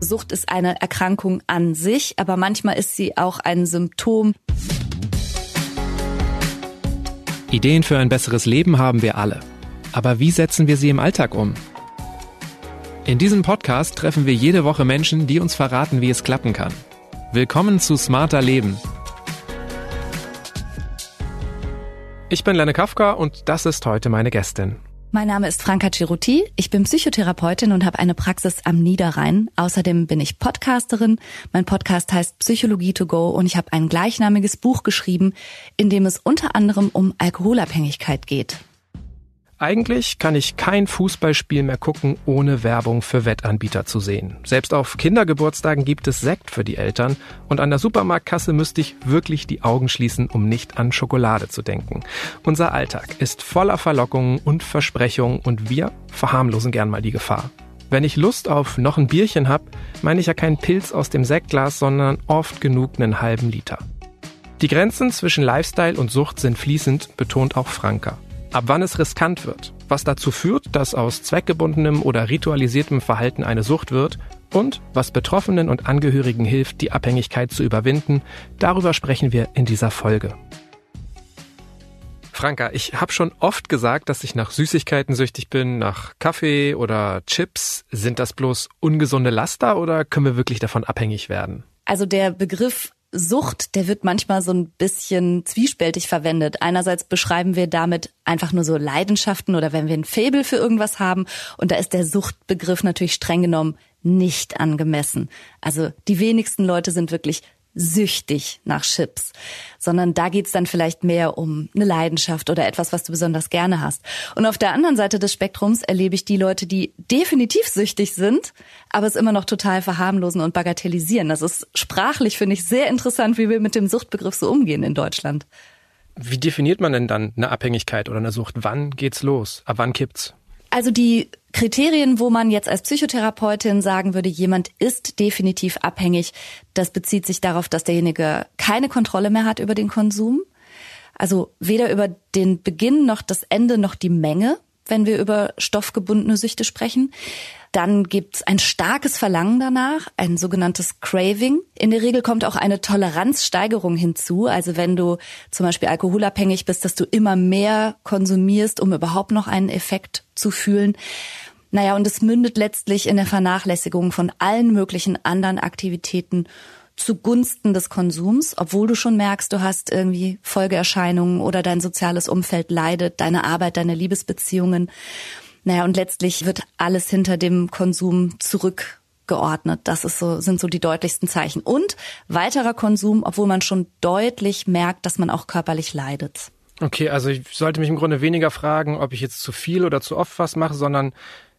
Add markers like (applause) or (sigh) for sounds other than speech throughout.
Sucht ist eine Erkrankung an sich, aber manchmal ist sie auch ein Symptom. Ideen für ein besseres Leben haben wir alle. Aber wie setzen wir sie im Alltag um? In diesem Podcast treffen wir jede Woche Menschen, die uns verraten, wie es klappen kann. Willkommen zu Smarter Leben. Ich bin Lenne Kafka und das ist heute meine Gästin. Mein Name ist Franka Ciruti. Ich bin Psychotherapeutin und habe eine Praxis am Niederrhein. Außerdem bin ich Podcasterin. Mein Podcast heißt Psychologie to go und ich habe ein gleichnamiges Buch geschrieben, in dem es unter anderem um Alkoholabhängigkeit geht. Eigentlich kann ich kein Fußballspiel mehr gucken, ohne Werbung für Wettanbieter zu sehen. Selbst auf Kindergeburtstagen gibt es Sekt für die Eltern und an der Supermarktkasse müsste ich wirklich die Augen schließen, um nicht an Schokolade zu denken. Unser Alltag ist voller Verlockungen und Versprechungen und wir verharmlosen gern mal die Gefahr. Wenn ich Lust auf noch ein Bierchen hab, meine ich ja keinen Pilz aus dem Sektglas, sondern oft genug einen halben Liter. Die Grenzen zwischen Lifestyle und Sucht sind fließend, betont auch Franka ab wann es riskant wird, was dazu führt, dass aus zweckgebundenem oder ritualisiertem Verhalten eine Sucht wird und was Betroffenen und Angehörigen hilft, die Abhängigkeit zu überwinden, darüber sprechen wir in dieser Folge. Franka, ich habe schon oft gesagt, dass ich nach Süßigkeiten süchtig bin, nach Kaffee oder Chips. Sind das bloß ungesunde Laster oder können wir wirklich davon abhängig werden? Also der Begriff Sucht, der wird manchmal so ein bisschen zwiespältig verwendet. Einerseits beschreiben wir damit einfach nur so Leidenschaften oder wenn wir ein Faible für irgendwas haben. Und da ist der Suchtbegriff natürlich streng genommen nicht angemessen. Also die wenigsten Leute sind wirklich süchtig nach Chips, sondern da geht's dann vielleicht mehr um eine Leidenschaft oder etwas, was du besonders gerne hast. Und auf der anderen Seite des Spektrums erlebe ich die Leute, die definitiv süchtig sind, aber es immer noch total verharmlosen und bagatellisieren. Das ist sprachlich, finde ich, sehr interessant, wie wir mit dem Suchtbegriff so umgehen in Deutschland. Wie definiert man denn dann eine Abhängigkeit oder eine Sucht? Wann geht's los? Ab wann kippt's? Also die Kriterien, wo man jetzt als Psychotherapeutin sagen würde, jemand ist definitiv abhängig, das bezieht sich darauf, dass derjenige keine Kontrolle mehr hat über den Konsum. Also weder über den Beginn noch das Ende noch die Menge, wenn wir über stoffgebundene Süchte sprechen. Dann gibt's ein starkes Verlangen danach, ein sogenanntes Craving. In der Regel kommt auch eine Toleranzsteigerung hinzu. Also wenn du zum Beispiel alkoholabhängig bist, dass du immer mehr konsumierst, um überhaupt noch einen Effekt zu fühlen. Naja, und es mündet letztlich in der Vernachlässigung von allen möglichen anderen Aktivitäten zugunsten des Konsums, obwohl du schon merkst, du hast irgendwie Folgeerscheinungen oder dein soziales Umfeld leidet, deine Arbeit, deine Liebesbeziehungen. Naja, und letztlich wird alles hinter dem Konsum zurückgeordnet. Das ist so, sind so die deutlichsten Zeichen. Und weiterer Konsum, obwohl man schon deutlich merkt, dass man auch körperlich leidet. Okay, also ich sollte mich im Grunde weniger fragen, ob ich jetzt zu viel oder zu oft was mache, sondern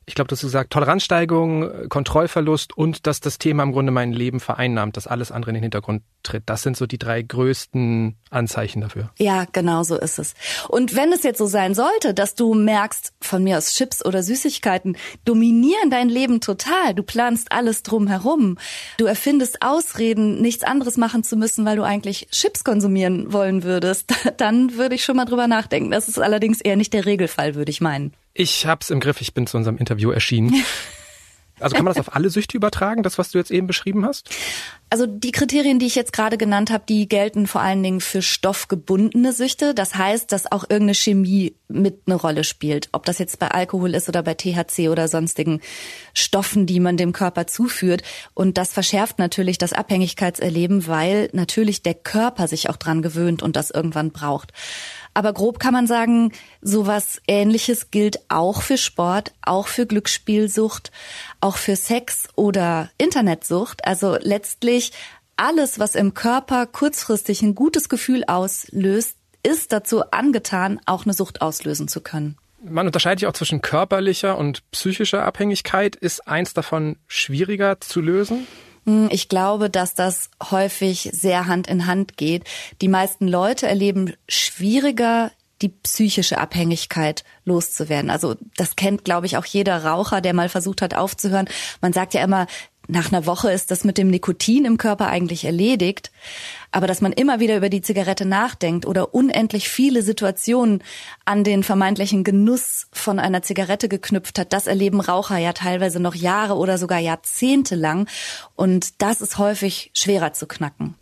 ich glaube, du hast gesagt, Toleranzsteigerung, Kontrollverlust und dass das Thema im Grunde mein Leben vereinnahmt, dass alles andere in den Hintergrund tritt. Das sind so die drei größten Anzeichen dafür. Ja, genau so ist es. Und wenn es jetzt so sein sollte, dass du merkst, von mir aus Chips oder Süßigkeiten dominieren dein Leben total, du planst alles drumherum, du erfindest Ausreden, nichts anderes machen zu müssen, weil du eigentlich Chips konsumieren wollen würdest, (laughs) dann würde ich schon mal drüber nachdenken. Das ist allerdings eher nicht der Regelfall, würde ich meinen. Ich hab's im Griff, ich bin zu unserem Interview erschienen. (laughs) Also kann man das auf alle Süchte übertragen, das, was du jetzt eben beschrieben hast? Also die Kriterien, die ich jetzt gerade genannt habe, die gelten vor allen Dingen für stoffgebundene Süchte. Das heißt, dass auch irgendeine Chemie mit eine Rolle spielt. Ob das jetzt bei Alkohol ist oder bei THC oder sonstigen Stoffen, die man dem Körper zuführt. Und das verschärft natürlich das Abhängigkeitserleben, weil natürlich der Körper sich auch dran gewöhnt und das irgendwann braucht. Aber grob kann man sagen, sowas ähnliches gilt auch für Sport, auch für Glücksspielsucht, auch für Sex oder Internetsucht. Also letztlich alles, was im Körper kurzfristig ein gutes Gefühl auslöst, ist dazu angetan, auch eine Sucht auslösen zu können. Man unterscheidet ja auch zwischen körperlicher und psychischer Abhängigkeit. Ist eins davon schwieriger zu lösen? Hm, ich glaube, dass das häufig sehr Hand in Hand geht. Die meisten Leute erleben schwieriger die psychische Abhängigkeit loszuwerden. Also das kennt, glaube ich, auch jeder Raucher, der mal versucht hat aufzuhören. Man sagt ja immer, nach einer Woche ist das mit dem Nikotin im Körper eigentlich erledigt. Aber dass man immer wieder über die Zigarette nachdenkt oder unendlich viele Situationen an den vermeintlichen Genuss von einer Zigarette geknüpft hat, das erleben Raucher ja teilweise noch Jahre oder sogar Jahrzehnte lang. Und das ist häufig schwerer zu knacken.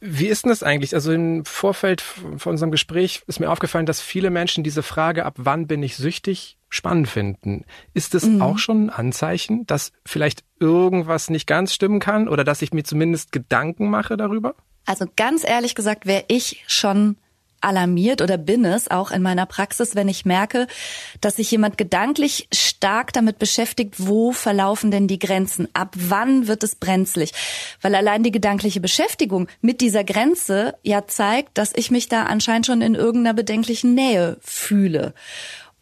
Wie ist denn das eigentlich? Also im Vorfeld von unserem Gespräch ist mir aufgefallen, dass viele Menschen diese Frage, ab wann bin ich süchtig, spannend finden. Ist es mhm. auch schon ein Anzeichen, dass vielleicht irgendwas nicht ganz stimmen kann oder dass ich mir zumindest Gedanken mache darüber? Also ganz ehrlich gesagt wäre ich schon alarmiert oder bin es auch in meiner Praxis, wenn ich merke, dass sich jemand gedanklich stark damit beschäftigt, wo verlaufen denn die Grenzen? Ab wann wird es brenzlig? Weil allein die gedankliche Beschäftigung mit dieser Grenze ja zeigt, dass ich mich da anscheinend schon in irgendeiner bedenklichen Nähe fühle.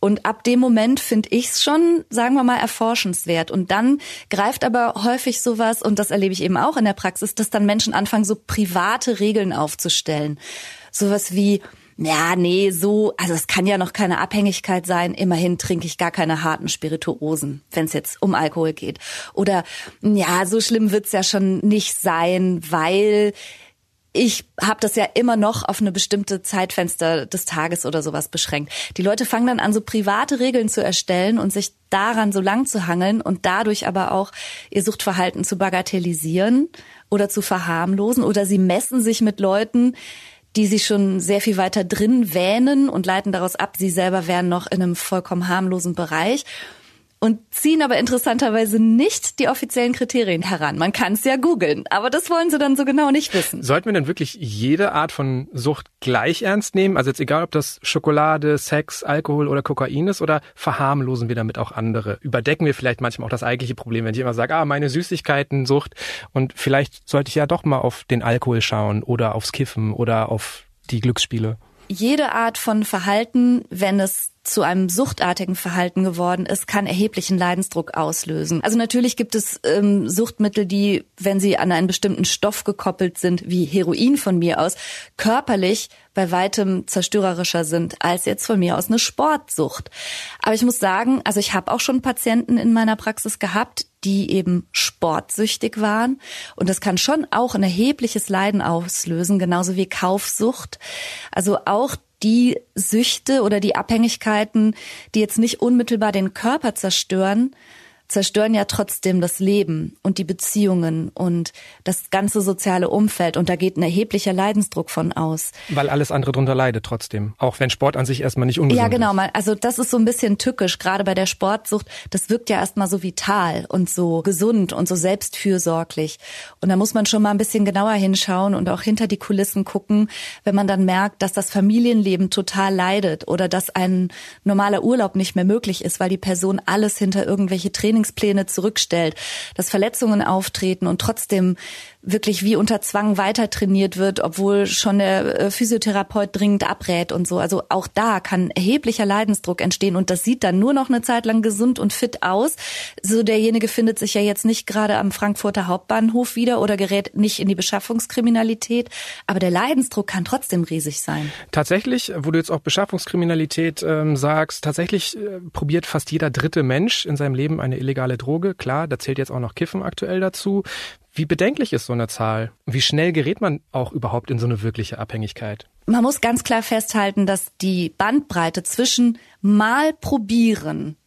Und ab dem Moment finde ich es schon, sagen wir mal, erforschenswert. Und dann greift aber häufig sowas, und das erlebe ich eben auch in der Praxis, dass dann Menschen anfangen, so private Regeln aufzustellen. Sowas wie, ja, nee, so, also es kann ja noch keine Abhängigkeit sein. Immerhin trinke ich gar keine harten Spirituosen, wenn es jetzt um Alkohol geht. Oder ja, so schlimm wird's ja schon nicht sein, weil ich habe das ja immer noch auf eine bestimmte Zeitfenster des Tages oder sowas beschränkt. Die Leute fangen dann an, so private Regeln zu erstellen und sich daran so lang zu hangeln und dadurch aber auch ihr Suchtverhalten zu bagatellisieren oder zu verharmlosen oder sie messen sich mit Leuten, die sich schon sehr viel weiter drin wähnen und leiten daraus ab, sie selber wären noch in einem vollkommen harmlosen Bereich und ziehen aber interessanterweise nicht die offiziellen Kriterien heran. Man kann es ja googeln, aber das wollen sie dann so genau nicht wissen. Sollten wir denn wirklich jede Art von Sucht gleich ernst nehmen? Also jetzt egal, ob das Schokolade, Sex, Alkohol oder Kokain ist oder verharmlosen wir damit auch andere? Überdecken wir vielleicht manchmal auch das eigentliche Problem, wenn ich immer sage, ah, meine Süßigkeiten-Sucht und vielleicht sollte ich ja doch mal auf den Alkohol schauen oder aufs Kiffen oder auf die Glücksspiele? Jede Art von Verhalten, wenn es zu einem suchtartigen Verhalten geworden ist, kann erheblichen Leidensdruck auslösen. Also natürlich gibt es ähm, Suchtmittel, die, wenn sie an einen bestimmten Stoff gekoppelt sind, wie Heroin von mir aus, körperlich bei weitem zerstörerischer sind als jetzt von mir aus eine Sportsucht. Aber ich muss sagen, also ich habe auch schon Patienten in meiner Praxis gehabt, die eben sportsüchtig waren. Und das kann schon auch ein erhebliches Leiden auslösen, genauso wie Kaufsucht. Also auch die Süchte oder die Abhängigkeiten, die jetzt nicht unmittelbar den Körper zerstören, zerstören ja trotzdem das Leben und die Beziehungen und das ganze soziale Umfeld. Und da geht ein erheblicher Leidensdruck von aus. Weil alles andere drunter leidet trotzdem. Auch wenn Sport an sich erstmal nicht ungesund ist. Ja, genau. Ist. Also das ist so ein bisschen tückisch, gerade bei der Sportsucht. Das wirkt ja erstmal so vital und so gesund und so selbstfürsorglich. Und da muss man schon mal ein bisschen genauer hinschauen und auch hinter die Kulissen gucken, wenn man dann merkt, dass das Familienleben total leidet oder dass ein normaler Urlaub nicht mehr möglich ist, weil die Person alles hinter irgendwelche Trainings Trainingspläne zurückstellt, dass Verletzungen auftreten und trotzdem wirklich wie unter Zwang weiter trainiert wird, obwohl schon der äh, Physiotherapeut dringend abrät und so. Also auch da kann erheblicher Leidensdruck entstehen und das sieht dann nur noch eine Zeit lang gesund und fit aus. So derjenige findet sich ja jetzt nicht gerade am Frankfurter Hauptbahnhof wieder oder gerät nicht in die Beschaffungskriminalität, aber der Leidensdruck kann trotzdem riesig sein. Tatsächlich, wo du jetzt auch Beschaffungskriminalität ähm, sagst, tatsächlich äh, probiert fast jeder dritte Mensch in seinem Leben eine illegale Droge. Klar, da zählt jetzt auch noch Kiffen aktuell dazu. Wie bedenklich ist so eine Zahl? Wie schnell gerät man auch überhaupt in so eine wirkliche Abhängigkeit? Man muss ganz klar festhalten, dass die Bandbreite zwischen mal probieren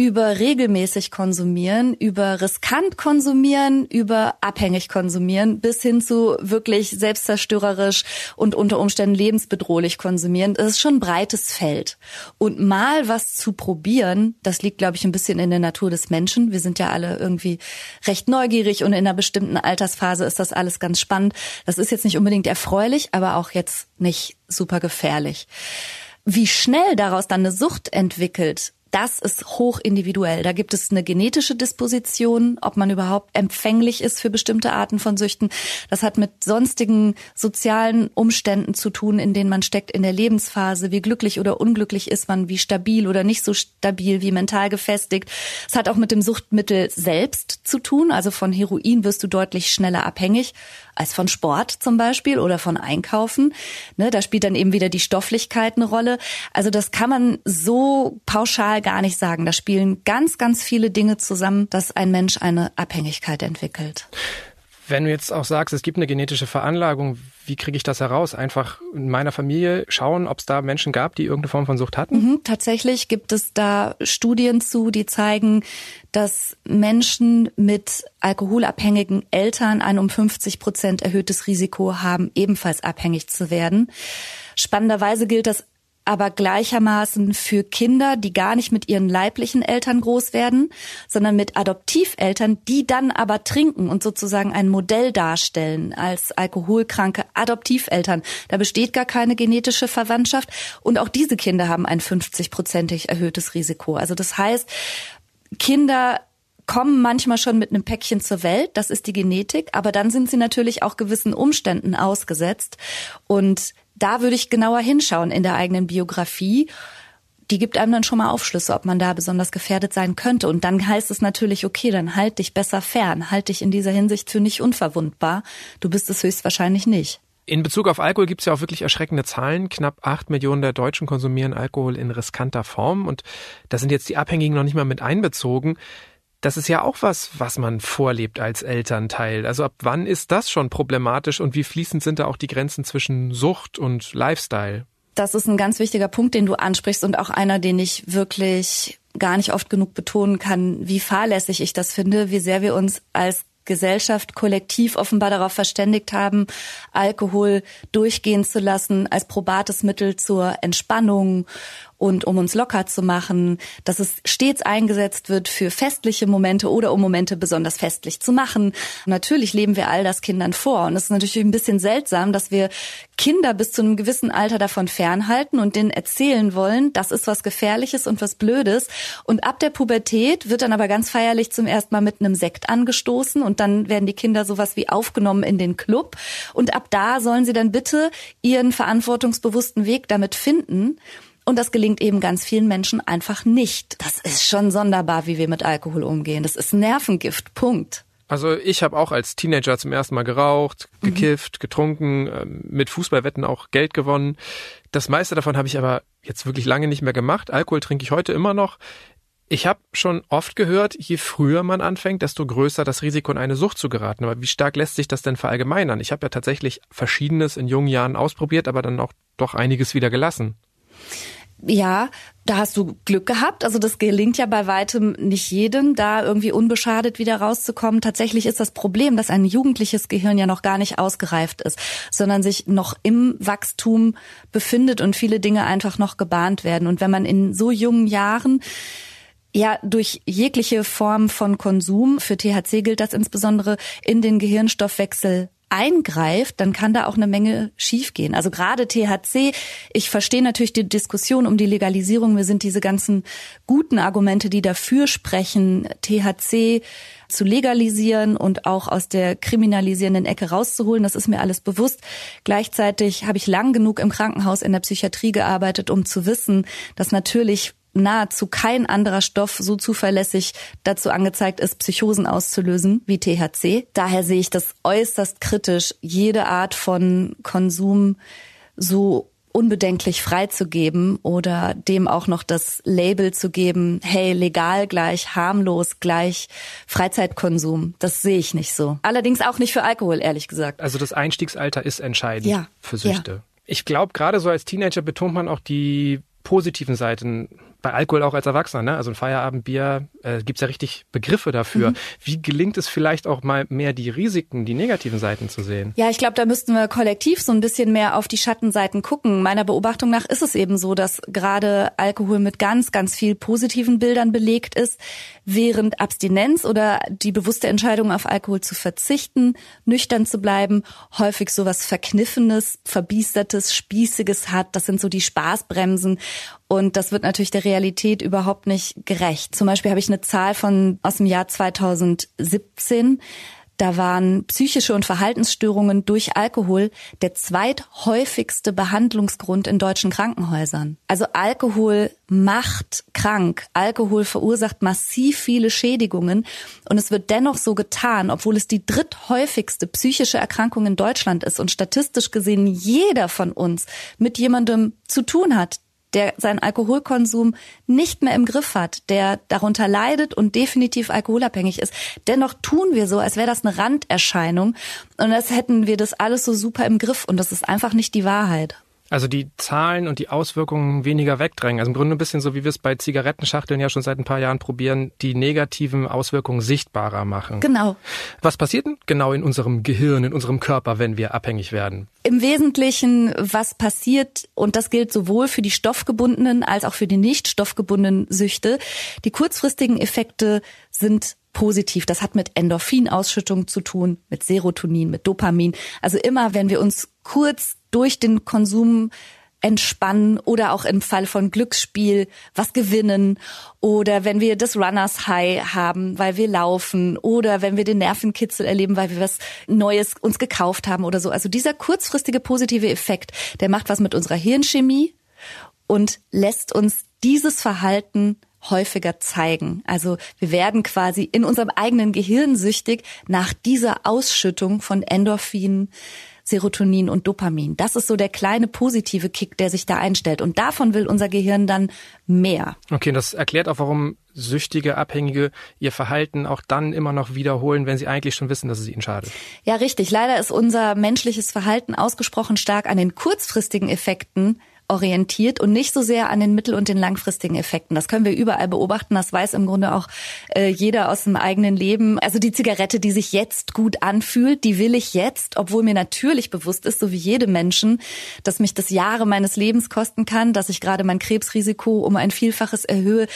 über regelmäßig konsumieren, über riskant konsumieren, über abhängig konsumieren, bis hin zu wirklich selbstzerstörerisch und unter Umständen lebensbedrohlich konsumieren. Das ist schon ein breites Feld. Und mal was zu probieren, das liegt, glaube ich, ein bisschen in der Natur des Menschen. Wir sind ja alle irgendwie recht neugierig und in einer bestimmten Altersphase ist das alles ganz spannend. Das ist jetzt nicht unbedingt erfreulich, aber auch jetzt nicht super gefährlich. Wie schnell daraus dann eine Sucht entwickelt, das ist hoch individuell. Da gibt es eine genetische Disposition, ob man überhaupt empfänglich ist für bestimmte Arten von Süchten. Das hat mit sonstigen sozialen Umständen zu tun, in denen man steckt in der Lebensphase. Wie glücklich oder unglücklich ist man, wie stabil oder nicht so stabil, wie mental gefestigt. Es hat auch mit dem Suchtmittel selbst zu tun. Also von Heroin wirst du deutlich schneller abhängig als von Sport zum Beispiel oder von Einkaufen. Ne, da spielt dann eben wieder die Stofflichkeit eine Rolle. Also das kann man so pauschal pauschal gar nicht sagen. Da spielen ganz, ganz viele Dinge zusammen, dass ein Mensch eine Abhängigkeit entwickelt. Wenn du jetzt auch sagst, es gibt eine genetische Veranlagung, wie kriege ich das heraus? Einfach in meiner Familie schauen, ob es da Menschen gab, die irgendeine Form von Sucht hatten? Mhm, tatsächlich gibt es da Studien zu, die zeigen, dass Menschen mit alkoholabhängigen Eltern ein um 50 Prozent erhöhtes Risiko haben, ebenfalls abhängig zu werden. Spannenderweise gilt das aber gleichermaßen für Kinder, die gar nicht mit ihren leiblichen Eltern groß werden, sondern mit Adoptiveltern, die dann aber trinken und sozusagen ein Modell darstellen als alkoholkranke Adoptiveltern. Da besteht gar keine genetische Verwandtschaft und auch diese Kinder haben ein 50-prozentig erhöhtes Risiko. Also das heißt, Kinder kommen manchmal schon mit einem Päckchen zur Welt, das ist die Genetik, aber dann sind sie natürlich auch gewissen Umständen ausgesetzt und da würde ich genauer hinschauen in der eigenen Biografie. Die gibt einem dann schon mal Aufschlüsse, ob man da besonders gefährdet sein könnte. Und dann heißt es natürlich, okay, dann halt dich besser fern, halt dich in dieser Hinsicht für nicht unverwundbar. Du bist es höchstwahrscheinlich nicht. In Bezug auf Alkohol gibt es ja auch wirklich erschreckende Zahlen. Knapp acht Millionen der Deutschen konsumieren Alkohol in riskanter Form und da sind jetzt die Abhängigen noch nicht mal mit einbezogen. Das ist ja auch was, was man vorlebt als Elternteil. Also ab wann ist das schon problematisch und wie fließend sind da auch die Grenzen zwischen Sucht und Lifestyle? Das ist ein ganz wichtiger Punkt, den du ansprichst und auch einer, den ich wirklich gar nicht oft genug betonen kann, wie fahrlässig ich das finde, wie sehr wir uns als Gesellschaft kollektiv offenbar darauf verständigt haben, Alkohol durchgehen zu lassen als probates Mittel zur Entspannung und um uns locker zu machen, dass es stets eingesetzt wird für festliche Momente oder um Momente besonders festlich zu machen. Natürlich leben wir all das Kindern vor und es ist natürlich ein bisschen seltsam, dass wir Kinder bis zu einem gewissen Alter davon fernhalten und denen erzählen wollen, das ist was Gefährliches und was Blödes. Und ab der Pubertät wird dann aber ganz feierlich zum ersten Mal mit einem Sekt angestoßen und dann werden die Kinder sowas wie aufgenommen in den Club. Und ab da sollen sie dann bitte ihren verantwortungsbewussten Weg damit finden. Und das gelingt eben ganz vielen Menschen einfach nicht. Das ist schon sonderbar, wie wir mit Alkohol umgehen. Das ist Nervengift. Punkt. Also ich habe auch als Teenager zum ersten Mal geraucht, mhm. gekifft, getrunken, ähm, mit Fußballwetten auch Geld gewonnen. Das meiste davon habe ich aber jetzt wirklich lange nicht mehr gemacht. Alkohol trinke ich heute immer noch. Ich habe schon oft gehört, je früher man anfängt, desto größer das Risiko, in eine Sucht zu geraten. Aber wie stark lässt sich das denn verallgemeinern? Ich habe ja tatsächlich Verschiedenes in jungen Jahren ausprobiert, aber dann auch doch einiges wieder gelassen. Ja, da hast du Glück gehabt. Also das gelingt ja bei weitem nicht jedem, da irgendwie unbeschadet wieder rauszukommen. Tatsächlich ist das Problem, dass ein jugendliches Gehirn ja noch gar nicht ausgereift ist, sondern sich noch im Wachstum befindet und viele Dinge einfach noch gebahnt werden. Und wenn man in so jungen Jahren ja, durch jegliche Form von Konsum, für THC gilt das insbesondere, in den Gehirnstoffwechsel eingreift, dann kann da auch eine Menge schiefgehen. Also gerade THC, ich verstehe natürlich die Diskussion um die Legalisierung. Mir sind diese ganzen guten Argumente, die dafür sprechen, THC zu legalisieren und auch aus der kriminalisierenden Ecke rauszuholen. Das ist mir alles bewusst. Gleichzeitig habe ich lang genug im Krankenhaus in der Psychiatrie gearbeitet, um zu wissen, dass natürlich nahezu kein anderer Stoff so zuverlässig dazu angezeigt ist, Psychosen auszulösen wie THC. Daher sehe ich das äußerst kritisch, jede Art von Konsum so unbedenklich freizugeben oder dem auch noch das Label zu geben, hey, legal gleich harmlos gleich Freizeitkonsum. Das sehe ich nicht so. Allerdings auch nicht für Alkohol, ehrlich gesagt. Also das Einstiegsalter ist entscheidend ja. für Süchte. Ja. Ich glaube, gerade so als Teenager betont man auch die positiven Seiten bei Alkohol auch als Erwachsener, ne? also ein Feierabendbier, äh, gibt ja richtig Begriffe dafür. Mhm. Wie gelingt es vielleicht auch mal mehr die Risiken, die negativen Seiten zu sehen? Ja, ich glaube, da müssten wir kollektiv so ein bisschen mehr auf die Schattenseiten gucken. Meiner Beobachtung nach ist es eben so, dass gerade Alkohol mit ganz, ganz viel positiven Bildern belegt ist, während Abstinenz oder die bewusste Entscheidung auf Alkohol zu verzichten, nüchtern zu bleiben, häufig so was Verkniffenes, Verbiestertes, Spießiges hat. Das sind so die Spaßbremsen. Und das wird natürlich der Realität überhaupt nicht gerecht. Zum Beispiel habe ich eine Zahl von aus dem Jahr 2017. Da waren psychische und Verhaltensstörungen durch Alkohol der zweithäufigste Behandlungsgrund in deutschen Krankenhäusern. Also Alkohol macht krank. Alkohol verursacht massiv viele Schädigungen. Und es wird dennoch so getan, obwohl es die dritthäufigste psychische Erkrankung in Deutschland ist und statistisch gesehen jeder von uns mit jemandem zu tun hat, der seinen Alkoholkonsum nicht mehr im Griff hat, der darunter leidet und definitiv alkoholabhängig ist. Dennoch tun wir so, als wäre das eine Randerscheinung und als hätten wir das alles so super im Griff und das ist einfach nicht die Wahrheit. Also die Zahlen und die Auswirkungen weniger wegdrängen. Also im Grunde ein bisschen so, wie wir es bei Zigarettenschachteln ja schon seit ein paar Jahren probieren, die negativen Auswirkungen sichtbarer machen. Genau. Was passiert denn genau in unserem Gehirn, in unserem Körper, wenn wir abhängig werden? Im Wesentlichen, was passiert, und das gilt sowohl für die stoffgebundenen als auch für die nicht stoffgebundenen Süchte, die kurzfristigen Effekte sind positiv. Das hat mit Endorphinausschüttung zu tun, mit Serotonin, mit Dopamin. Also immer, wenn wir uns kurz durch den Konsum entspannen oder auch im Fall von Glücksspiel was gewinnen oder wenn wir das Runners High haben, weil wir laufen oder wenn wir den Nervenkitzel erleben, weil wir was Neues uns gekauft haben oder so. Also dieser kurzfristige positive Effekt, der macht was mit unserer Hirnchemie und lässt uns dieses Verhalten häufiger zeigen. Also wir werden quasi in unserem eigenen Gehirn süchtig nach dieser Ausschüttung von Endorphinen, Serotonin und Dopamin. Das ist so der kleine positive Kick, der sich da einstellt. Und davon will unser Gehirn dann mehr. Okay, das erklärt auch, warum süchtige Abhängige ihr Verhalten auch dann immer noch wiederholen, wenn sie eigentlich schon wissen, dass es ihnen schadet. Ja, richtig. Leider ist unser menschliches Verhalten ausgesprochen stark an den kurzfristigen Effekten orientiert und nicht so sehr an den mittel- und den langfristigen Effekten. Das können wir überall beobachten. Das weiß im Grunde auch äh, jeder aus dem eigenen Leben. Also die Zigarette, die sich jetzt gut anfühlt, die will ich jetzt, obwohl mir natürlich bewusst ist, so wie jede Menschen, dass mich das Jahre meines Lebens kosten kann, dass ich gerade mein Krebsrisiko um ein Vielfaches erhöhe.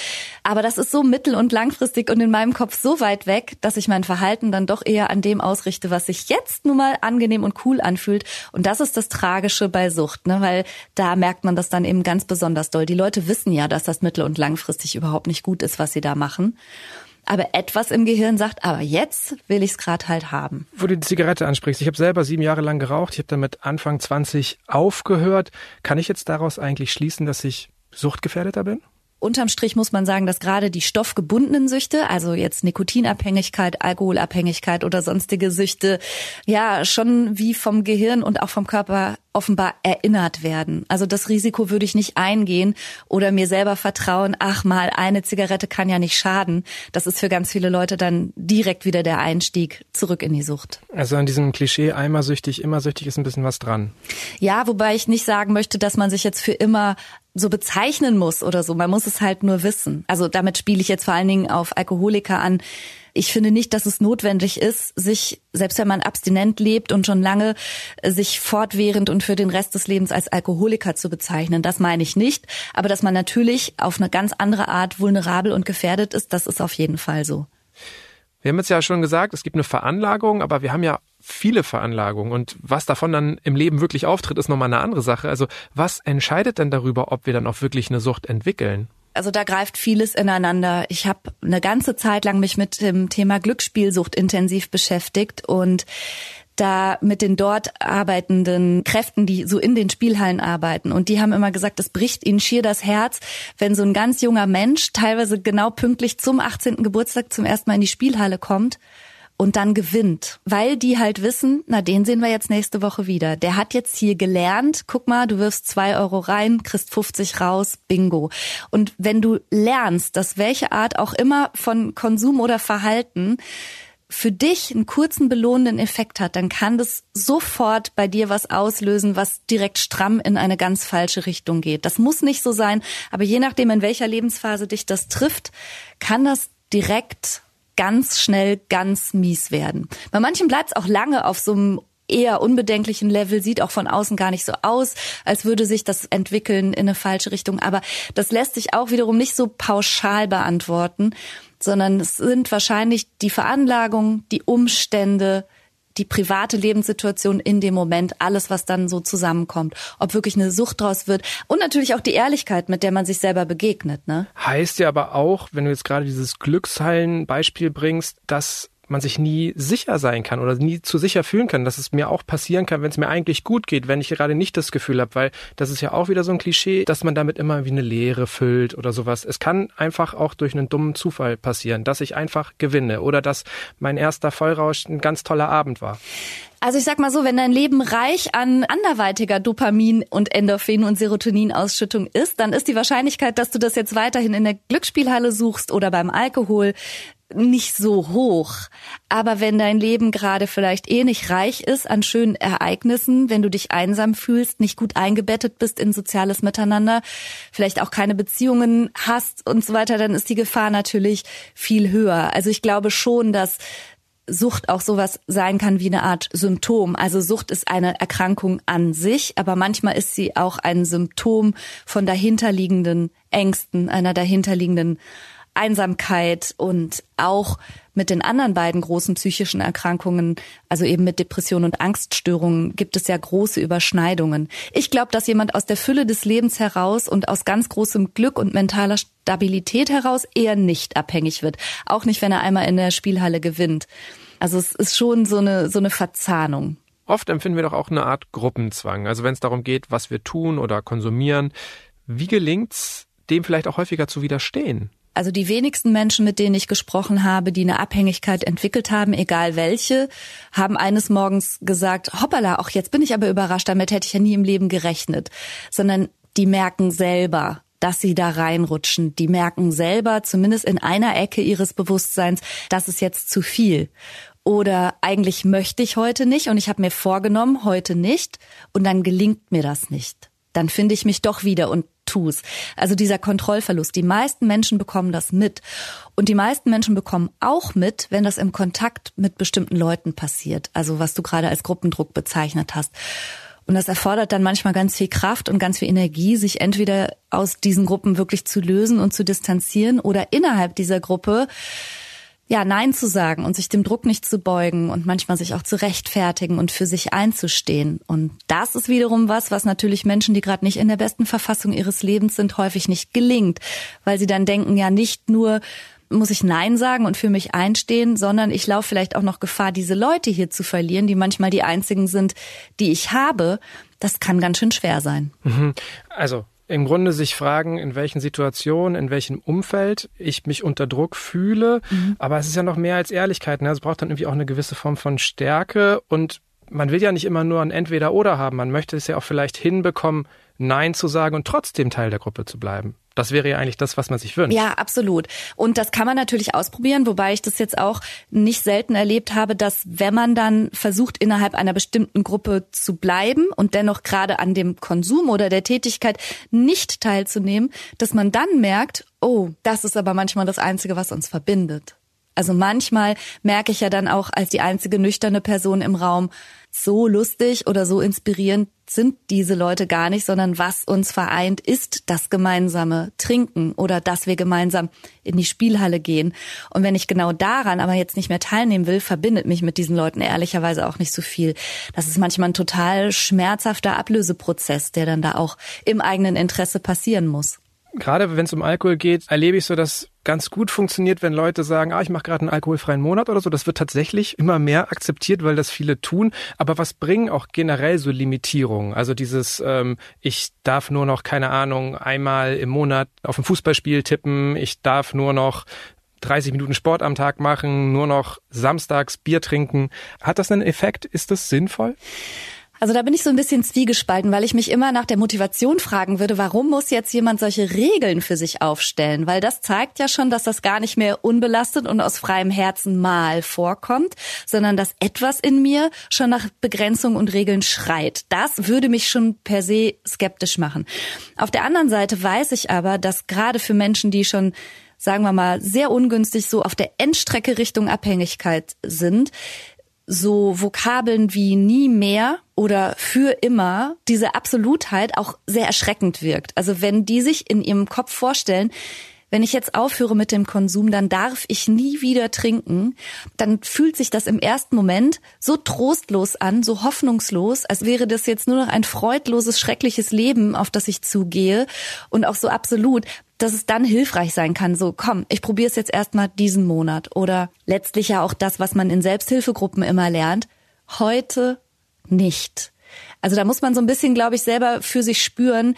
Aber das ist so mittel- und langfristig und in meinem Kopf so weit weg, dass ich mein Verhalten dann doch eher an dem ausrichte, was sich jetzt nun mal angenehm und cool anfühlt. Und das ist das Tragische bei Sucht, ne? weil da man das dann eben ganz besonders doll. Die Leute wissen ja, dass das mittel- und langfristig überhaupt nicht gut ist, was sie da machen. Aber etwas im Gehirn sagt, aber jetzt will ich es gerade halt haben. Wo du die Zigarette ansprichst, ich habe selber sieben Jahre lang geraucht, ich habe damit Anfang 20 aufgehört. Kann ich jetzt daraus eigentlich schließen, dass ich suchtgefährdeter bin? Unterm Strich muss man sagen, dass gerade die stoffgebundenen Süchte, also jetzt Nikotinabhängigkeit, Alkoholabhängigkeit oder sonstige Süchte, ja, schon wie vom Gehirn und auch vom Körper offenbar erinnert werden. Also das Risiko würde ich nicht eingehen oder mir selber vertrauen, ach mal, eine Zigarette kann ja nicht schaden. Das ist für ganz viele Leute dann direkt wieder der Einstieg zurück in die Sucht. Also an diesem Klischee einmal süchtig, immer süchtig ist ein bisschen was dran. Ja, wobei ich nicht sagen möchte, dass man sich jetzt für immer so bezeichnen muss oder so. Man muss es halt nur wissen. Also damit spiele ich jetzt vor allen Dingen auf Alkoholiker an. Ich finde nicht, dass es notwendig ist, sich, selbst wenn man abstinent lebt und schon lange, sich fortwährend und für den Rest des Lebens als Alkoholiker zu bezeichnen. Das meine ich nicht. Aber dass man natürlich auf eine ganz andere Art vulnerabel und gefährdet ist, das ist auf jeden Fall so. Wir haben jetzt ja schon gesagt, es gibt eine Veranlagung, aber wir haben ja viele Veranlagungen und was davon dann im Leben wirklich auftritt, ist nochmal eine andere Sache. Also was entscheidet denn darüber, ob wir dann auch wirklich eine Sucht entwickeln? Also da greift vieles ineinander. Ich habe eine ganze Zeit lang mich mit dem Thema Glücksspielsucht intensiv beschäftigt und da mit den dort arbeitenden Kräften, die so in den Spielhallen arbeiten. Und die haben immer gesagt, es bricht ihnen schier das Herz, wenn so ein ganz junger Mensch teilweise genau pünktlich zum 18. Geburtstag zum ersten Mal in die Spielhalle kommt und dann gewinnt, weil die halt wissen, na den sehen wir jetzt nächste Woche wieder. Der hat jetzt hier gelernt, guck mal, du wirfst zwei Euro rein, kriegst 50 raus, bingo. Und wenn du lernst, dass welche Art auch immer von Konsum oder Verhalten für dich einen kurzen belohnenden Effekt hat, dann kann das sofort bei dir was auslösen, was direkt stramm in eine ganz falsche Richtung geht. Das muss nicht so sein, aber je nachdem, in welcher Lebensphase dich das trifft, kann das direkt ganz schnell ganz mies werden. Bei manchen bleibt es auch lange auf so einem eher unbedenklichen Level, sieht auch von außen gar nicht so aus, als würde sich das entwickeln in eine falsche Richtung. Aber das lässt sich auch wiederum nicht so pauschal beantworten, sondern es sind wahrscheinlich die Veranlagung, die Umstände, die private Lebenssituation in dem Moment, alles, was dann so zusammenkommt, ob wirklich eine Sucht draus wird und natürlich auch die Ehrlichkeit, mit der man sich selber begegnet. Ne? Heißt ja aber auch, wenn du jetzt gerade dieses Glückshallen-Beispiel bringst, dass man sich nie sicher sein kann oder nie zu sicher fühlen kann, dass es mir auch passieren kann, wenn es mir eigentlich gut geht, wenn ich gerade nicht das Gefühl habe, weil das ist ja auch wieder so ein Klischee, dass man damit immer wie eine Leere füllt oder sowas. Es kann einfach auch durch einen dummen Zufall passieren, dass ich einfach gewinne oder dass mein erster Vollrausch ein ganz toller Abend war. Also ich sag mal so, wenn dein Leben reich an anderweitiger Dopamin und Endorphin und Serotoninausschüttung ist, dann ist die Wahrscheinlichkeit, dass du das jetzt weiterhin in der Glücksspielhalle suchst oder beim Alkohol nicht so hoch. Aber wenn dein Leben gerade vielleicht eh nicht reich ist an schönen Ereignissen, wenn du dich einsam fühlst, nicht gut eingebettet bist in soziales Miteinander, vielleicht auch keine Beziehungen hast und so weiter, dann ist die Gefahr natürlich viel höher. Also ich glaube schon, dass Sucht auch sowas sein kann wie eine Art Symptom. Also Sucht ist eine Erkrankung an sich, aber manchmal ist sie auch ein Symptom von dahinterliegenden Ängsten, einer dahinterliegenden Einsamkeit und auch mit den anderen beiden großen psychischen Erkrankungen, also eben mit Depression und Angststörungen, gibt es ja große Überschneidungen. Ich glaube, dass jemand aus der Fülle des Lebens heraus und aus ganz großem Glück und mentaler Stabilität heraus eher nicht abhängig wird. Auch nicht, wenn er einmal in der Spielhalle gewinnt. Also es ist schon so eine, so eine Verzahnung. Oft empfinden wir doch auch eine Art Gruppenzwang. Also wenn es darum geht, was wir tun oder konsumieren. Wie gelingt's, dem vielleicht auch häufiger zu widerstehen? Also die wenigsten Menschen, mit denen ich gesprochen habe, die eine Abhängigkeit entwickelt haben, egal welche, haben eines Morgens gesagt, hoppala, auch jetzt bin ich aber überrascht, damit hätte ich ja nie im Leben gerechnet. Sondern die merken selber, dass sie da reinrutschen. Die merken selber, zumindest in einer Ecke ihres Bewusstseins, das ist jetzt zu viel. Oder eigentlich möchte ich heute nicht und ich habe mir vorgenommen, heute nicht und dann gelingt mir das nicht. Dann finde ich mich doch wieder und tu's. Also dieser Kontrollverlust. Die meisten Menschen bekommen das mit. Und die meisten Menschen bekommen auch mit, wenn das im Kontakt mit bestimmten Leuten passiert. Also was du gerade als Gruppendruck bezeichnet hast. Und das erfordert dann manchmal ganz viel Kraft und ganz viel Energie, sich entweder aus diesen Gruppen wirklich zu lösen und zu distanzieren oder innerhalb dieser Gruppe ja, Nein zu sagen und sich dem Druck nicht zu beugen und manchmal sich auch zu rechtfertigen und für sich einzustehen. Und das ist wiederum was, was natürlich Menschen, die gerade nicht in der besten Verfassung ihres Lebens sind, häufig nicht gelingt, weil sie dann denken, ja, nicht nur muss ich Nein sagen und für mich einstehen, sondern ich laufe vielleicht auch noch Gefahr, diese Leute hier zu verlieren, die manchmal die einzigen sind, die ich habe. Das kann ganz schön schwer sein. Mhm. Also im Grunde sich fragen, in welchen Situationen, in welchem Umfeld ich mich unter Druck fühle. Mhm. Aber es ist ja noch mehr als Ehrlichkeit. Ne? Es braucht dann irgendwie auch eine gewisse Form von Stärke und man will ja nicht immer nur ein Entweder-Oder haben. Man möchte es ja auch vielleicht hinbekommen, Nein zu sagen und trotzdem Teil der Gruppe zu bleiben. Das wäre ja eigentlich das, was man sich wünscht. Ja, absolut. Und das kann man natürlich ausprobieren, wobei ich das jetzt auch nicht selten erlebt habe, dass wenn man dann versucht, innerhalb einer bestimmten Gruppe zu bleiben und dennoch gerade an dem Konsum oder der Tätigkeit nicht teilzunehmen, dass man dann merkt, oh, das ist aber manchmal das Einzige, was uns verbindet. Also manchmal merke ich ja dann auch als die einzige nüchterne Person im Raum, so lustig oder so inspirierend sind diese Leute gar nicht, sondern was uns vereint, ist das gemeinsame Trinken oder dass wir gemeinsam in die Spielhalle gehen. Und wenn ich genau daran aber jetzt nicht mehr teilnehmen will, verbindet mich mit diesen Leuten ehrlicherweise auch nicht so viel. Das ist manchmal ein total schmerzhafter Ablöseprozess, der dann da auch im eigenen Interesse passieren muss gerade wenn es um Alkohol geht, erlebe ich so, dass ganz gut funktioniert, wenn Leute sagen, ah, ich mache gerade einen alkoholfreien Monat oder so. Das wird tatsächlich immer mehr akzeptiert, weil das viele tun. Aber was bringen auch generell so Limitierungen? Also dieses, ähm, ich darf nur noch, keine Ahnung, einmal im Monat auf ein Fußballspiel tippen, ich darf nur noch 30 Minuten Sport am Tag machen, nur noch samstags Bier trinken. Hat das einen Effekt? Ist das sinnvoll? Also da bin ich so ein bisschen zwiegespalten, weil ich mich immer nach der Motivation fragen würde, warum muss jetzt jemand solche Regeln für sich aufstellen? Weil das zeigt ja schon, dass das gar nicht mehr unbelastet und aus freiem Herzen mal vorkommt, sondern dass etwas in mir schon nach Begrenzung und Regeln schreit. Das würde mich schon per se skeptisch machen. Auf der anderen Seite weiß ich aber, dass gerade für Menschen, die schon sagen wir mal, sehr ungünstig so auf der Endstrecke Richtung Abhängigkeit sind, so Vokabeln wie nie mehr oder für immer diese Absolutheit auch sehr erschreckend wirkt. Also wenn die sich in ihrem Kopf vorstellen, wenn ich jetzt aufhöre mit dem Konsum, dann darf ich nie wieder trinken, dann fühlt sich das im ersten Moment so trostlos an, so hoffnungslos, als wäre das jetzt nur noch ein freudloses, schreckliches Leben, auf das ich zugehe und auch so absolut, dass es dann hilfreich sein kann, so komm, ich probiere es jetzt erstmal diesen Monat. Oder letztlich ja auch das, was man in Selbsthilfegruppen immer lernt, heute nicht. Also da muss man so ein bisschen, glaube ich, selber für sich spüren,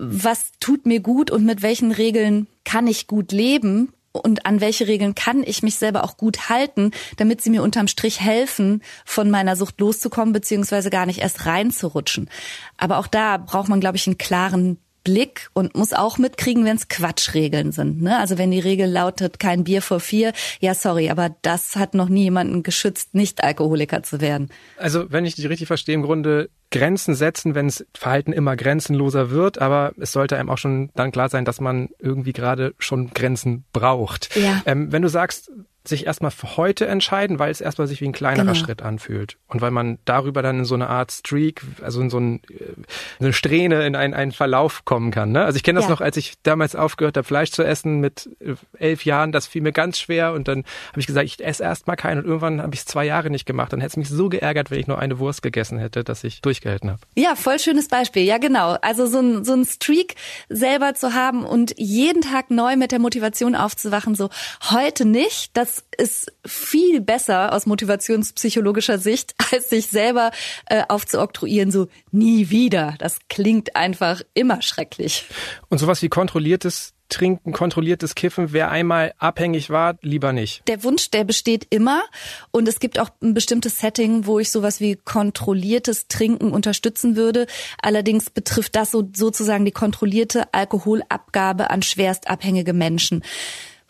was tut mir gut und mit welchen Regeln kann ich gut leben und an welche Regeln kann ich mich selber auch gut halten, damit sie mir unterm Strich helfen, von meiner Sucht loszukommen, beziehungsweise gar nicht erst reinzurutschen. Aber auch da braucht man, glaube ich, einen klaren Blick und muss auch mitkriegen, wenn es Quatschregeln sind. Ne? Also wenn die Regel lautet, kein Bier vor vier, ja sorry, aber das hat noch nie jemanden geschützt, nicht Alkoholiker zu werden. Also wenn ich dich richtig verstehe, im Grunde Grenzen setzen, wenn das Verhalten immer grenzenloser wird, aber es sollte einem auch schon dann klar sein, dass man irgendwie gerade schon Grenzen braucht. Ja. Ähm, wenn du sagst, sich erstmal für heute entscheiden, weil es erstmal sich wie ein kleinerer genau. Schritt anfühlt. Und weil man darüber dann in so eine Art Streak, also in so ein, äh, eine Strähne, in einen, einen Verlauf kommen kann. Ne? Also ich kenne das ja. noch, als ich damals aufgehört habe, Fleisch zu essen mit äh, elf Jahren, das fiel mir ganz schwer und dann habe ich gesagt, ich esse erstmal keinen und irgendwann habe ich es zwei Jahre nicht gemacht. Dann hätte es mich so geärgert, wenn ich nur eine Wurst gegessen hätte, dass ich durchgehalten habe. Ja, voll schönes Beispiel. Ja, genau. Also so ein, so ein Streak selber zu haben und jeden Tag neu mit der Motivation aufzuwachen, so heute nicht, das das ist viel besser aus motivationspsychologischer Sicht, (laughs) als sich selber äh, aufzuoktroyieren, so nie wieder. Das klingt einfach immer schrecklich. Und sowas wie kontrolliertes Trinken, kontrolliertes Kiffen, wer einmal abhängig war, lieber nicht. Der Wunsch, der besteht immer und es gibt auch ein bestimmtes Setting, wo ich sowas wie kontrolliertes Trinken unterstützen würde. Allerdings betrifft das so, sozusagen die kontrollierte Alkoholabgabe an schwerstabhängige Menschen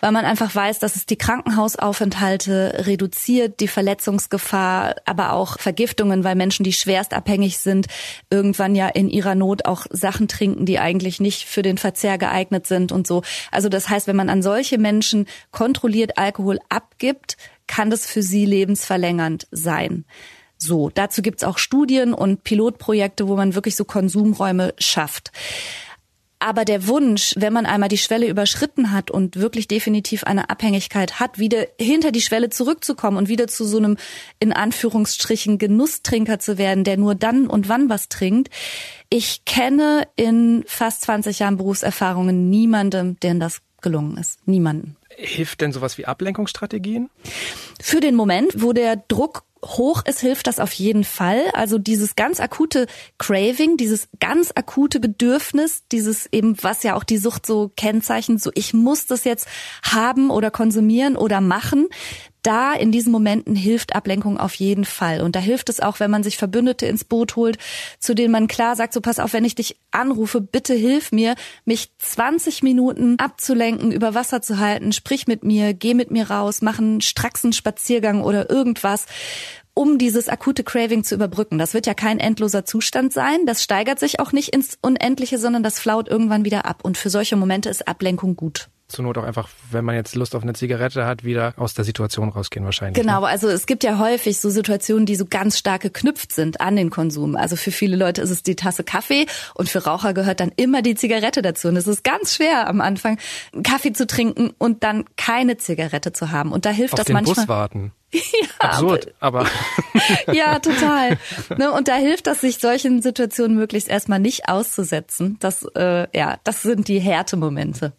weil man einfach weiß, dass es die Krankenhausaufenthalte reduziert, die Verletzungsgefahr, aber auch Vergiftungen, weil Menschen, die schwerst abhängig sind, irgendwann ja in ihrer Not auch Sachen trinken, die eigentlich nicht für den Verzehr geeignet sind und so. Also das heißt, wenn man an solche Menschen kontrolliert Alkohol abgibt, kann das für sie lebensverlängernd sein. So, dazu gibt's auch Studien und Pilotprojekte, wo man wirklich so Konsumräume schafft. Aber der Wunsch, wenn man einmal die Schwelle überschritten hat und wirklich definitiv eine Abhängigkeit hat, wieder hinter die Schwelle zurückzukommen und wieder zu so einem in Anführungsstrichen Genusstrinker zu werden, der nur dann und wann was trinkt. Ich kenne in fast 20 Jahren Berufserfahrungen niemandem, denen das gelungen ist. Niemanden. Hilft denn sowas wie Ablenkungsstrategien? Für den Moment, wo der Druck hoch ist, hilft das auf jeden Fall. Also dieses ganz akute Craving, dieses ganz akute Bedürfnis, dieses eben, was ja auch die Sucht so kennzeichnet, so ich muss das jetzt haben oder konsumieren oder machen. Da in diesen Momenten hilft Ablenkung auf jeden Fall. Und da hilft es auch, wenn man sich Verbündete ins Boot holt, zu denen man klar sagt, so pass auf, wenn ich dich anrufe, bitte hilf mir, mich 20 Minuten abzulenken, über Wasser zu halten, sprich mit mir, geh mit mir raus, mach einen straxen Spaziergang oder irgendwas um dieses akute Craving zu überbrücken. Das wird ja kein endloser Zustand sein. Das steigert sich auch nicht ins Unendliche, sondern das flaut irgendwann wieder ab. Und für solche Momente ist Ablenkung gut zur Not auch einfach, wenn man jetzt Lust auf eine Zigarette hat, wieder aus der Situation rausgehen wahrscheinlich. Genau, ne? also es gibt ja häufig so Situationen, die so ganz stark geknüpft sind an den Konsum. Also für viele Leute ist es die Tasse Kaffee und für Raucher gehört dann immer die Zigarette dazu. Und es ist ganz schwer am Anfang Kaffee zu trinken und dann keine Zigarette zu haben. Und da hilft auf das den manchmal. Bus warten. (laughs) Ja, Absurd, aber. (laughs) ja, total. Ne, und da hilft das, sich solchen Situationen möglichst erstmal nicht auszusetzen. Das, äh, ja, das sind die Härtemomente.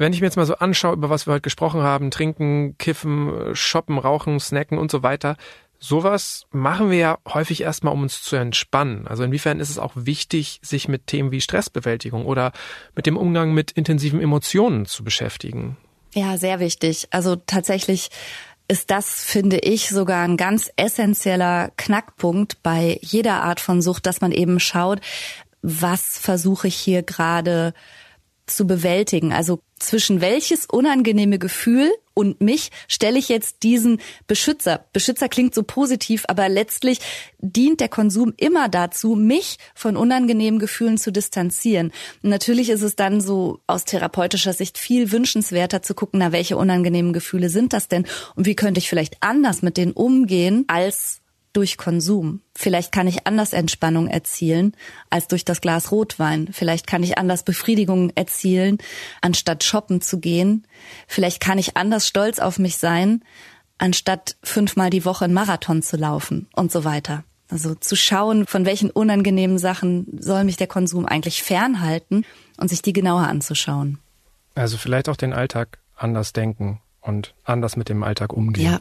Wenn ich mir jetzt mal so anschaue, über was wir heute gesprochen haben, trinken, kiffen, shoppen, rauchen, snacken und so weiter, sowas machen wir ja häufig erstmal, um uns zu entspannen. Also inwiefern ist es auch wichtig, sich mit Themen wie Stressbewältigung oder mit dem Umgang mit intensiven Emotionen zu beschäftigen? Ja, sehr wichtig. Also tatsächlich ist das, finde ich, sogar ein ganz essentieller Knackpunkt bei jeder Art von Sucht, dass man eben schaut, was versuche ich hier gerade zu bewältigen. Also zwischen welches unangenehme Gefühl und mich stelle ich jetzt diesen Beschützer. Beschützer klingt so positiv, aber letztlich dient der Konsum immer dazu, mich von unangenehmen Gefühlen zu distanzieren. Natürlich ist es dann so aus therapeutischer Sicht viel wünschenswerter zu gucken, na, welche unangenehmen Gefühle sind das denn und wie könnte ich vielleicht anders mit denen umgehen, als durch Konsum. Vielleicht kann ich anders Entspannung erzielen als durch das Glas Rotwein. Vielleicht kann ich anders Befriedigung erzielen, anstatt shoppen zu gehen. Vielleicht kann ich anders stolz auf mich sein, anstatt fünfmal die Woche einen Marathon zu laufen und so weiter. Also zu schauen, von welchen unangenehmen Sachen soll mich der Konsum eigentlich fernhalten und sich die genauer anzuschauen. Also vielleicht auch den Alltag anders denken und anders mit dem Alltag umgehen. Ja.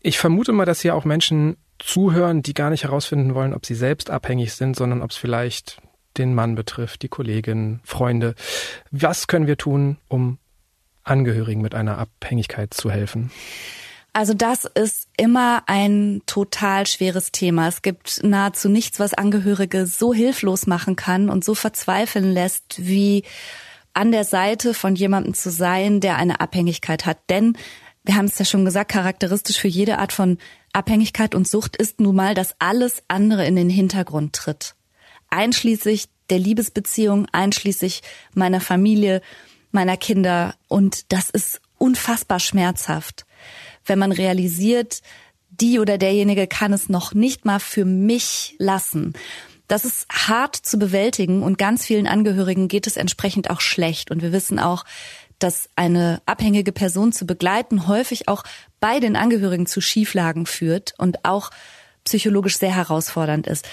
Ich vermute mal, dass hier auch Menschen zuhören, die gar nicht herausfinden wollen, ob sie selbst abhängig sind, sondern ob es vielleicht den Mann betrifft, die Kollegin, Freunde. Was können wir tun, um Angehörigen mit einer Abhängigkeit zu helfen? Also das ist immer ein total schweres Thema. Es gibt nahezu nichts, was Angehörige so hilflos machen kann und so verzweifeln lässt, wie an der Seite von jemandem zu sein, der eine Abhängigkeit hat. Denn wir haben es ja schon gesagt, charakteristisch für jede Art von Abhängigkeit und Sucht ist nun mal, dass alles andere in den Hintergrund tritt. Einschließlich der Liebesbeziehung, einschließlich meiner Familie, meiner Kinder. Und das ist unfassbar schmerzhaft, wenn man realisiert, die oder derjenige kann es noch nicht mal für mich lassen. Das ist hart zu bewältigen und ganz vielen Angehörigen geht es entsprechend auch schlecht. Und wir wissen auch, dass eine abhängige Person zu begleiten häufig auch bei den Angehörigen zu Schieflagen führt und auch psychologisch sehr herausfordernd ist.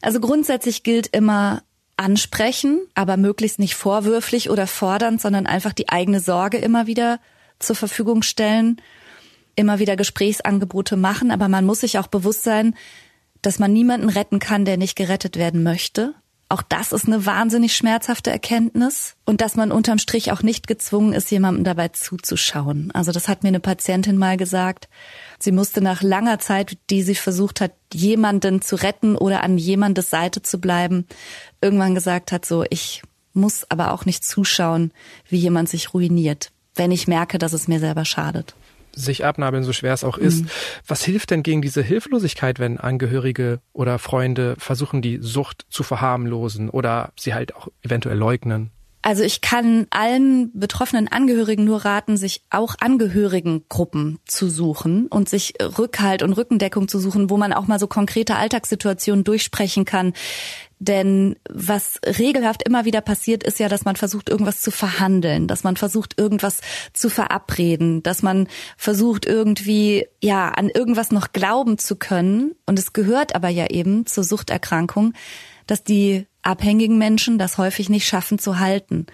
Also grundsätzlich gilt immer ansprechen, aber möglichst nicht vorwürflich oder fordernd, sondern einfach die eigene Sorge immer wieder zur Verfügung stellen, immer wieder Gesprächsangebote machen, aber man muss sich auch bewusst sein, dass man niemanden retten kann, der nicht gerettet werden möchte. Auch das ist eine wahnsinnig schmerzhafte Erkenntnis und dass man unterm Strich auch nicht gezwungen ist, jemandem dabei zuzuschauen. Also das hat mir eine Patientin mal gesagt. Sie musste nach langer Zeit, die sie versucht hat, jemanden zu retten oder an jemandes Seite zu bleiben, irgendwann gesagt hat, so, ich muss aber auch nicht zuschauen, wie jemand sich ruiniert, wenn ich merke, dass es mir selber schadet sich abnabeln, so schwer es auch ist. Mhm. Was hilft denn gegen diese Hilflosigkeit, wenn Angehörige oder Freunde versuchen, die Sucht zu verharmlosen oder sie halt auch eventuell leugnen? Also ich kann allen betroffenen Angehörigen nur raten, sich auch Angehörigengruppen zu suchen und sich Rückhalt und Rückendeckung zu suchen, wo man auch mal so konkrete Alltagssituationen durchsprechen kann. Denn was regelhaft immer wieder passiert, ist ja, dass man versucht, irgendwas zu verhandeln, dass man versucht, irgendwas zu verabreden, dass man versucht, irgendwie, ja, an irgendwas noch glauben zu können. Und es gehört aber ja eben zur Suchterkrankung, dass die abhängigen Menschen das häufig nicht schaffen zu halten.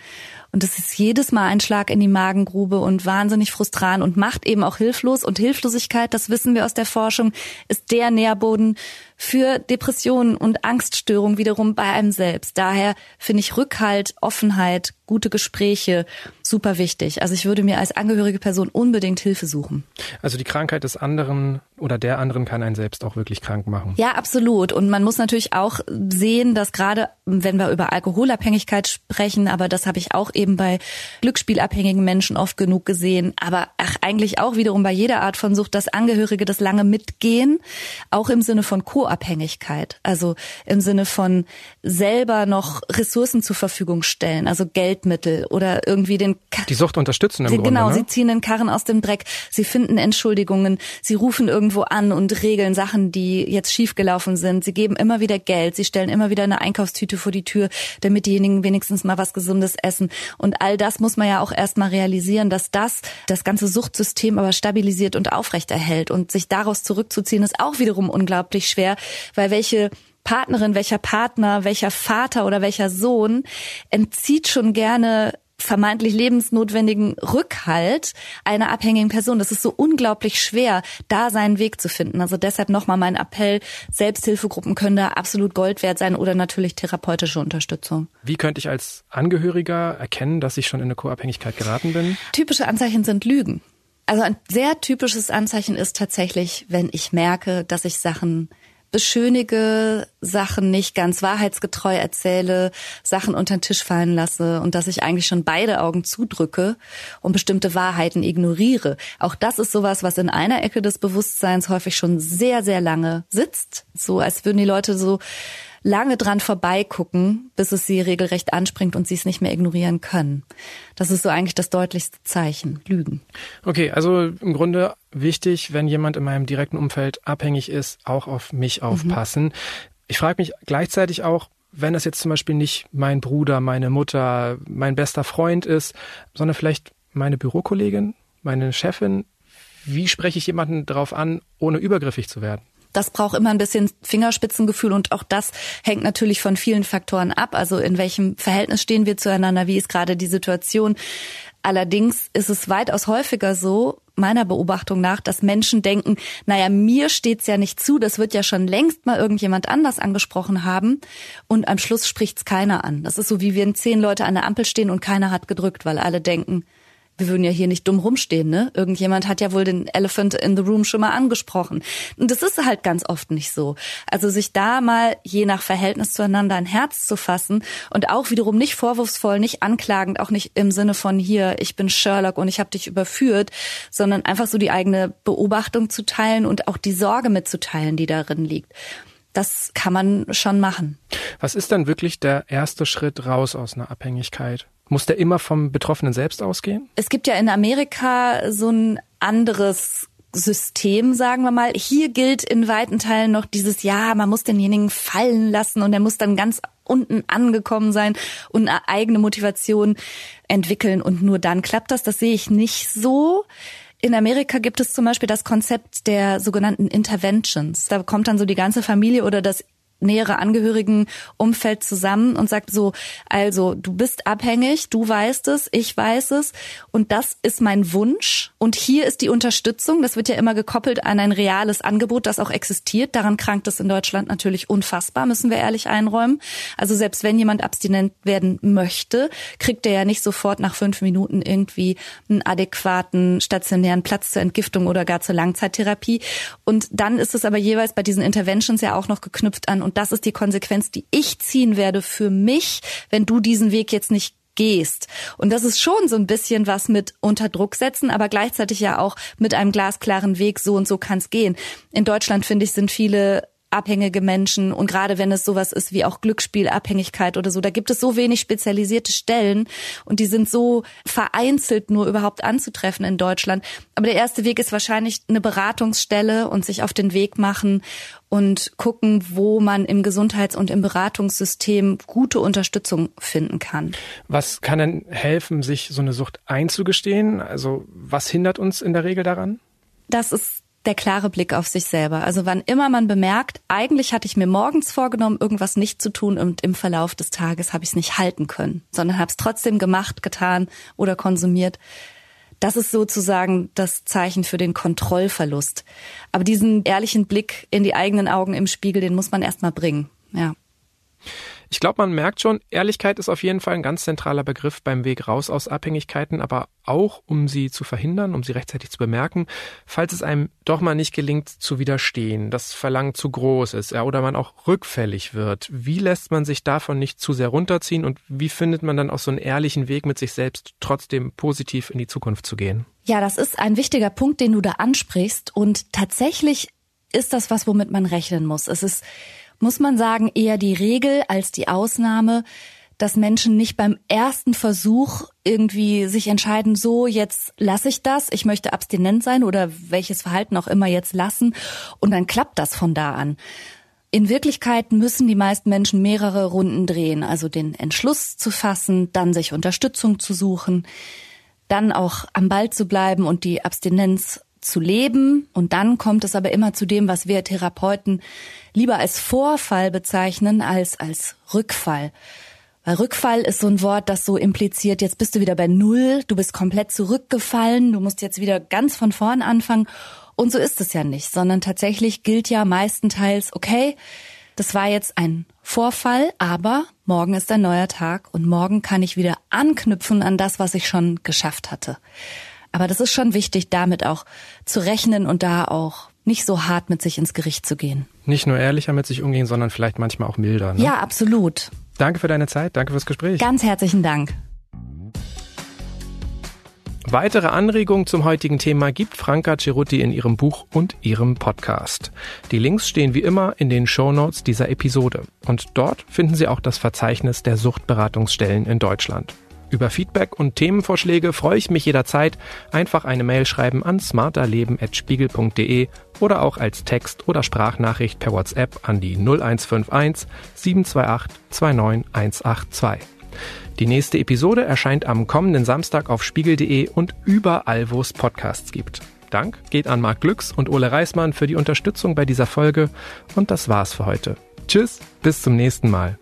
Und es ist jedes Mal ein Schlag in die Magengrube und wahnsinnig frustrant und macht eben auch hilflos. Und Hilflosigkeit, das wissen wir aus der Forschung, ist der Nährboden für Depressionen und Angststörungen wiederum bei einem selbst. Daher finde ich Rückhalt, Offenheit, gute Gespräche super wichtig. Also ich würde mir als angehörige Person unbedingt Hilfe suchen. Also die Krankheit des anderen oder der anderen kann einen selbst auch wirklich krank machen. Ja, absolut. Und man muss natürlich auch sehen, dass gerade wenn wir über Alkoholabhängigkeit sprechen, aber das habe ich auch eben bei glücksspielabhängigen Menschen oft genug gesehen, aber ach, eigentlich auch wiederum bei jeder Art von Sucht, dass Angehörige das lange mitgehen, auch im Sinne von Co-Abhängigkeit, also im Sinne von selber noch Ressourcen zur Verfügung stellen, also Geldmittel oder irgendwie den die Sucht unterstützen im sie, Grunde. Genau, ne? sie ziehen den Karren aus dem Dreck, sie finden Entschuldigungen, sie rufen irgendwo an und regeln Sachen, die jetzt schiefgelaufen sind. Sie geben immer wieder Geld, sie stellen immer wieder eine Einkaufstüte vor die Tür, damit diejenigen wenigstens mal was Gesundes essen. Und all das muss man ja auch erstmal realisieren, dass das das ganze Suchtsystem aber stabilisiert und aufrechterhält. Und sich daraus zurückzuziehen, ist auch wiederum unglaublich schwer, weil welche Partnerin, welcher Partner, welcher Vater oder welcher Sohn entzieht schon gerne vermeintlich lebensnotwendigen Rückhalt einer abhängigen Person. Das ist so unglaublich schwer, da seinen Weg zu finden. Also deshalb nochmal mein Appell, Selbsthilfegruppen können da absolut Gold wert sein oder natürlich therapeutische Unterstützung. Wie könnte ich als Angehöriger erkennen, dass ich schon in eine Co-Abhängigkeit geraten bin? Typische Anzeichen sind Lügen. Also ein sehr typisches Anzeichen ist tatsächlich, wenn ich merke, dass ich Sachen beschönige, Sachen nicht ganz wahrheitsgetreu erzähle, Sachen unter den Tisch fallen lasse und dass ich eigentlich schon beide Augen zudrücke und bestimmte Wahrheiten ignoriere. Auch das ist sowas, was in einer Ecke des Bewusstseins häufig schon sehr, sehr lange sitzt. So als würden die Leute so lange dran vorbeigucken, bis es sie regelrecht anspringt und sie es nicht mehr ignorieren können. Das ist so eigentlich das deutlichste Zeichen. Lügen. Okay, also im Grunde wichtig, wenn jemand in meinem direkten Umfeld abhängig ist, auch auf mich mhm. aufpassen. Mhm. Ich frage mich gleichzeitig auch, wenn das jetzt zum Beispiel nicht mein Bruder, meine Mutter, mein bester Freund ist, sondern vielleicht meine Bürokollegin, meine Chefin, wie spreche ich jemanden darauf an, ohne übergriffig zu werden? Das braucht immer ein bisschen Fingerspitzengefühl und auch das hängt natürlich von vielen Faktoren ab. Also in welchem Verhältnis stehen wir zueinander? Wie ist gerade die Situation? Allerdings ist es weitaus häufiger so, meiner Beobachtung nach, dass Menschen denken, naja, mir steht's ja nicht zu, das wird ja schon längst mal irgendjemand anders angesprochen haben und am Schluss spricht's keiner an. Das ist so, wie wenn zehn Leute an der Ampel stehen und keiner hat gedrückt, weil alle denken, wir würden ja hier nicht dumm rumstehen, ne? Irgendjemand hat ja wohl den Elephant in the Room schon mal angesprochen. Und das ist halt ganz oft nicht so. Also sich da mal je nach Verhältnis zueinander ein Herz zu fassen und auch wiederum nicht vorwurfsvoll, nicht anklagend, auch nicht im Sinne von hier, ich bin Sherlock und ich habe dich überführt, sondern einfach so die eigene Beobachtung zu teilen und auch die Sorge mitzuteilen, die darin liegt. Das kann man schon machen. Was ist dann wirklich der erste Schritt raus aus einer Abhängigkeit? Muss der immer vom Betroffenen selbst ausgehen? Es gibt ja in Amerika so ein anderes System, sagen wir mal. Hier gilt in weiten Teilen noch dieses, ja, man muss denjenigen fallen lassen und er muss dann ganz unten angekommen sein und eine eigene Motivation entwickeln und nur dann klappt das. Das sehe ich nicht so. In Amerika gibt es zum Beispiel das Konzept der sogenannten Interventions. Da kommt dann so die ganze Familie oder das nähere Angehörigen zusammen und sagt so, also du bist abhängig, du weißt es, ich weiß es und das ist mein Wunsch und hier ist die Unterstützung, das wird ja immer gekoppelt an ein reales Angebot, das auch existiert. Daran krankt es in Deutschland natürlich unfassbar, müssen wir ehrlich einräumen. Also selbst wenn jemand abstinent werden möchte, kriegt er ja nicht sofort nach fünf Minuten irgendwie einen adäquaten stationären Platz zur Entgiftung oder gar zur Langzeittherapie. Und dann ist es aber jeweils bei diesen Interventions ja auch noch geknüpft an das ist die Konsequenz, die ich ziehen werde für mich, wenn du diesen Weg jetzt nicht gehst. Und das ist schon so ein bisschen was mit unter Druck setzen, aber gleichzeitig ja auch mit einem glasklaren Weg, so und so kann es gehen. In Deutschland, finde ich, sind viele abhängige Menschen und gerade wenn es sowas ist wie auch Glücksspielabhängigkeit oder so, da gibt es so wenig spezialisierte Stellen und die sind so vereinzelt nur überhaupt anzutreffen in Deutschland. Aber der erste Weg ist wahrscheinlich eine Beratungsstelle und sich auf den Weg machen und gucken, wo man im Gesundheits- und im Beratungssystem gute Unterstützung finden kann. Was kann denn helfen, sich so eine Sucht einzugestehen? Also was hindert uns in der Regel daran? Das ist der klare Blick auf sich selber. Also wann immer man bemerkt, eigentlich hatte ich mir morgens vorgenommen, irgendwas nicht zu tun und im Verlauf des Tages habe ich es nicht halten können, sondern habe es trotzdem gemacht, getan oder konsumiert. Das ist sozusagen das Zeichen für den Kontrollverlust. Aber diesen ehrlichen Blick in die eigenen Augen im Spiegel, den muss man erstmal bringen. Ja. Ich glaube, man merkt schon, Ehrlichkeit ist auf jeden Fall ein ganz zentraler Begriff beim Weg raus aus Abhängigkeiten, aber auch um sie zu verhindern, um sie rechtzeitig zu bemerken, falls es einem doch mal nicht gelingt zu widerstehen, das Verlangen zu groß ist ja, oder man auch rückfällig wird. Wie lässt man sich davon nicht zu sehr runterziehen und wie findet man dann auch so einen ehrlichen Weg mit sich selbst trotzdem positiv in die Zukunft zu gehen? Ja, das ist ein wichtiger Punkt, den du da ansprichst und tatsächlich ist das was, womit man rechnen muss. Es ist muss man sagen, eher die Regel als die Ausnahme, dass Menschen nicht beim ersten Versuch irgendwie sich entscheiden, so jetzt lasse ich das, ich möchte abstinent sein oder welches Verhalten auch immer jetzt lassen und dann klappt das von da an. In Wirklichkeit müssen die meisten Menschen mehrere Runden drehen, also den Entschluss zu fassen, dann sich Unterstützung zu suchen, dann auch am Ball zu bleiben und die Abstinenz zu leben. Und dann kommt es aber immer zu dem, was wir Therapeuten lieber als Vorfall bezeichnen als als Rückfall. Weil Rückfall ist so ein Wort, das so impliziert, jetzt bist du wieder bei Null, du bist komplett zurückgefallen, du musst jetzt wieder ganz von vorn anfangen. Und so ist es ja nicht, sondern tatsächlich gilt ja meistenteils, okay, das war jetzt ein Vorfall, aber morgen ist ein neuer Tag und morgen kann ich wieder anknüpfen an das, was ich schon geschafft hatte. Aber das ist schon wichtig, damit auch zu rechnen und da auch nicht so hart mit sich ins Gericht zu gehen. Nicht nur ehrlicher mit sich umgehen, sondern vielleicht manchmal auch milder. Ne? Ja, absolut. Danke für deine Zeit, danke fürs Gespräch. Ganz herzlichen Dank. Weitere Anregungen zum heutigen Thema gibt Franka Cerutti in ihrem Buch und ihrem Podcast. Die Links stehen wie immer in den Show Notes dieser Episode. Und dort finden Sie auch das Verzeichnis der Suchtberatungsstellen in Deutschland. Über Feedback und Themenvorschläge freue ich mich jederzeit. Einfach eine Mail schreiben an smarterleben.spiegel.de oder auch als Text- oder Sprachnachricht per WhatsApp an die 0151 728 29182. Die nächste Episode erscheint am kommenden Samstag auf spiegel.de und überall, wo es Podcasts gibt. Dank geht an Marc Glücks und Ole Reismann für die Unterstützung bei dieser Folge und das war's für heute. Tschüss, bis zum nächsten Mal.